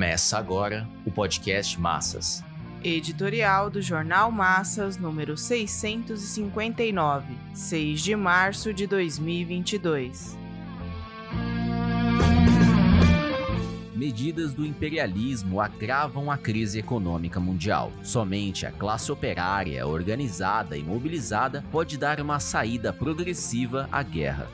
Começa agora o podcast Massas. Editorial do Jornal Massas, número 659, 6 de março de 2022. Medidas do imperialismo agravam a crise econômica mundial. Somente a classe operária organizada e mobilizada pode dar uma saída progressiva à guerra.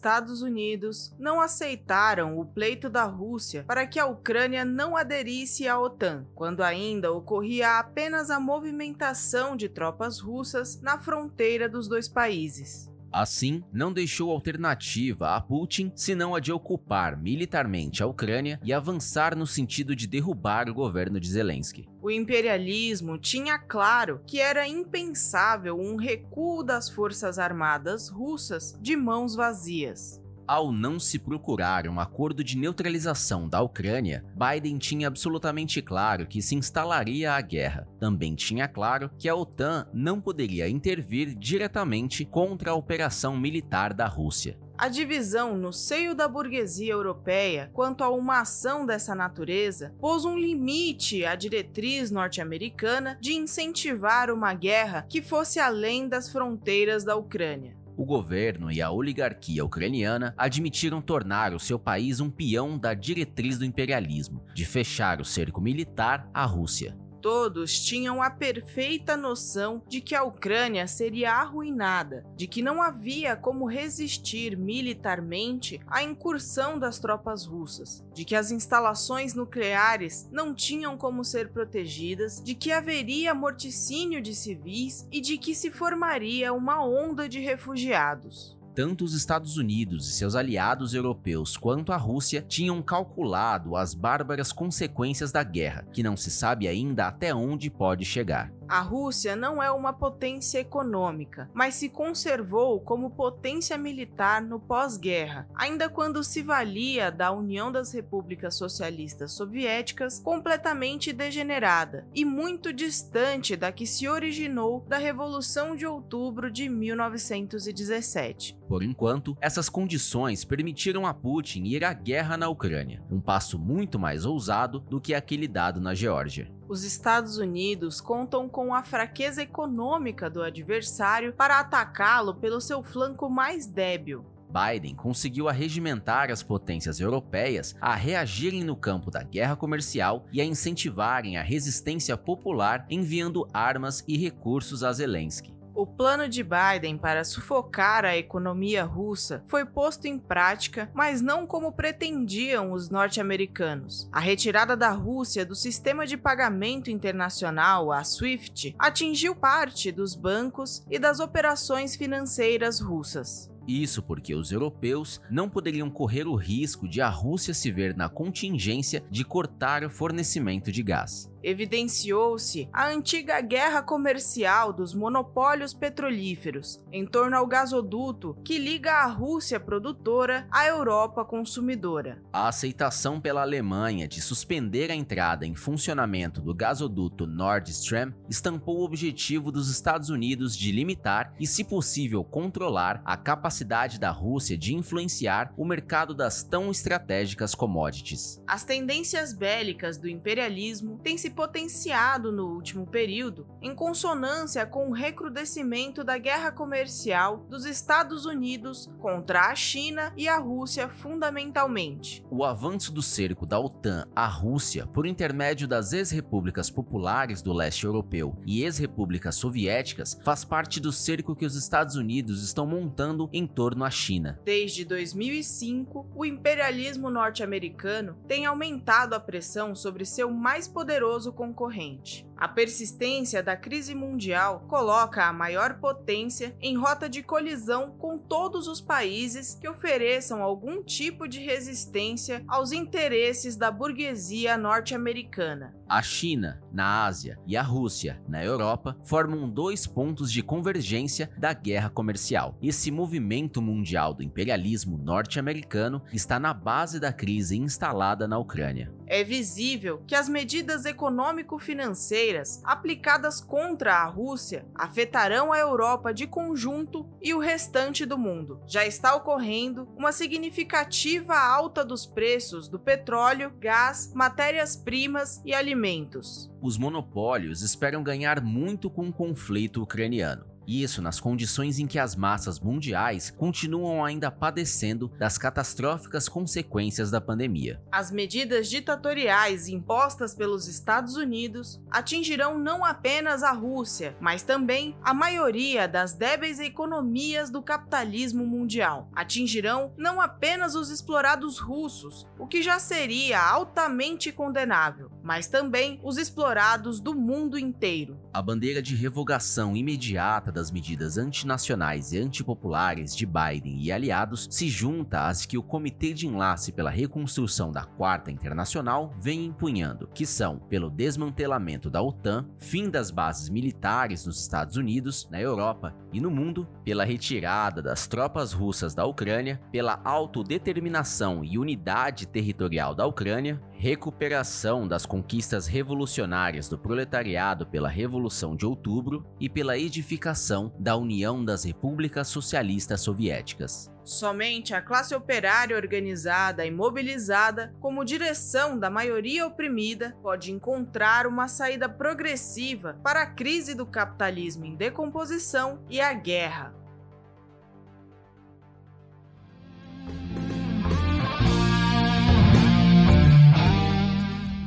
Estados Unidos não aceitaram o pleito da Rússia para que a Ucrânia não aderisse à OTAN, quando ainda ocorria apenas a movimentação de tropas russas na fronteira dos dois países. Assim, não deixou alternativa a Putin senão a de ocupar militarmente a Ucrânia e avançar no sentido de derrubar o governo de Zelensky. O imperialismo tinha claro que era impensável um recuo das forças armadas russas de mãos vazias. Ao não se procurar um acordo de neutralização da Ucrânia, Biden tinha absolutamente claro que se instalaria a guerra. Também tinha claro que a OTAN não poderia intervir diretamente contra a operação militar da Rússia. A divisão no seio da burguesia europeia quanto a uma ação dessa natureza pôs um limite à diretriz norte-americana de incentivar uma guerra que fosse além das fronteiras da Ucrânia o governo e a oligarquia ucraniana admitiram tornar o seu país um peão da diretriz do imperialismo, de fechar o cerco militar à Rússia. Todos tinham a perfeita noção de que a Ucrânia seria arruinada, de que não havia como resistir militarmente à incursão das tropas russas, de que as instalações nucleares não tinham como ser protegidas, de que haveria morticínio de civis e de que se formaria uma onda de refugiados. Tanto os Estados Unidos e seus aliados europeus quanto a Rússia tinham calculado as bárbaras consequências da guerra, que não se sabe ainda até onde pode chegar. A Rússia não é uma potência econômica, mas se conservou como potência militar no pós-guerra, ainda quando se valia da União das Repúblicas Socialistas Soviéticas completamente degenerada e muito distante da que se originou da Revolução de Outubro de 1917. Por enquanto, essas condições permitiram a Putin ir à guerra na Ucrânia, um passo muito mais ousado do que aquele dado na Geórgia os Estados Unidos contam com a fraqueza econômica do adversário para atacá-lo pelo seu flanco mais débil. Biden conseguiu arregimentar as potências europeias a reagirem no campo da guerra comercial e a incentivarem a resistência popular enviando armas e recursos a Zelensky. O plano de Biden para sufocar a economia russa foi posto em prática, mas não como pretendiam os norte-americanos. A retirada da Rússia do sistema de pagamento internacional, a SWIFT, atingiu parte dos bancos e das operações financeiras russas. Isso porque os europeus não poderiam correr o risco de a Rússia se ver na contingência de cortar o fornecimento de gás. Evidenciou-se a antiga guerra comercial dos monopólios petrolíferos em torno ao gasoduto que liga a Rússia produtora à Europa consumidora. A aceitação pela Alemanha de suspender a entrada em funcionamento do gasoduto Nord Stream estampou o objetivo dos Estados Unidos de limitar e, se possível, controlar a capacidade capacidade da Rússia de influenciar o mercado das tão estratégicas commodities. As tendências bélicas do imperialismo têm se potenciado no último período, em consonância com o recrudescimento da guerra comercial dos Estados Unidos contra a China e a Rússia fundamentalmente. O avanço do cerco da OTAN à Rússia por intermédio das ex-repúblicas populares do leste europeu e ex-repúblicas soviéticas faz parte do cerco que os Estados Unidos estão montando em torno à China. Desde 2005, o imperialismo norte-americano tem aumentado a pressão sobre seu mais poderoso concorrente. A persistência da crise mundial coloca a maior potência em rota de colisão com todos os países que ofereçam algum tipo de resistência aos interesses da burguesia norte-americana. A China, na Ásia, e a Rússia, na Europa, formam dois pontos de convergência da guerra comercial. Esse movimento mundial do imperialismo norte-americano está na base da crise instalada na Ucrânia. É visível que as medidas econômico-financeiras financeiras aplicadas contra a Rússia afetarão a Europa de conjunto e o restante do mundo. Já está ocorrendo uma significativa alta dos preços do petróleo, gás, matérias-primas e alimentos. Os monopólios esperam ganhar muito com o conflito ucraniano. Isso nas condições em que as massas mundiais continuam ainda padecendo das catastróficas consequências da pandemia. As medidas ditatoriais impostas pelos Estados Unidos atingirão não apenas a Rússia, mas também a maioria das débeis economias do capitalismo mundial. Atingirão não apenas os explorados russos, o que já seria altamente condenável, mas também os explorados do mundo inteiro. A bandeira de revogação imediata das medidas antinacionais e antipopulares de Biden e aliados se junta às que o Comitê de Enlace pela Reconstrução da Quarta Internacional vem empunhando, que são pelo desmantelamento da OTAN, fim das bases militares nos Estados Unidos, na Europa e no mundo, pela retirada das tropas russas da Ucrânia, pela autodeterminação e unidade territorial da Ucrânia, recuperação das conquistas revolucionárias do proletariado pela Revolução de Outubro e pela edificação da União das Repúblicas Socialistas Soviéticas. Somente a classe operária organizada e mobilizada, como direção da maioria oprimida, pode encontrar uma saída progressiva para a crise do capitalismo em decomposição e a guerra.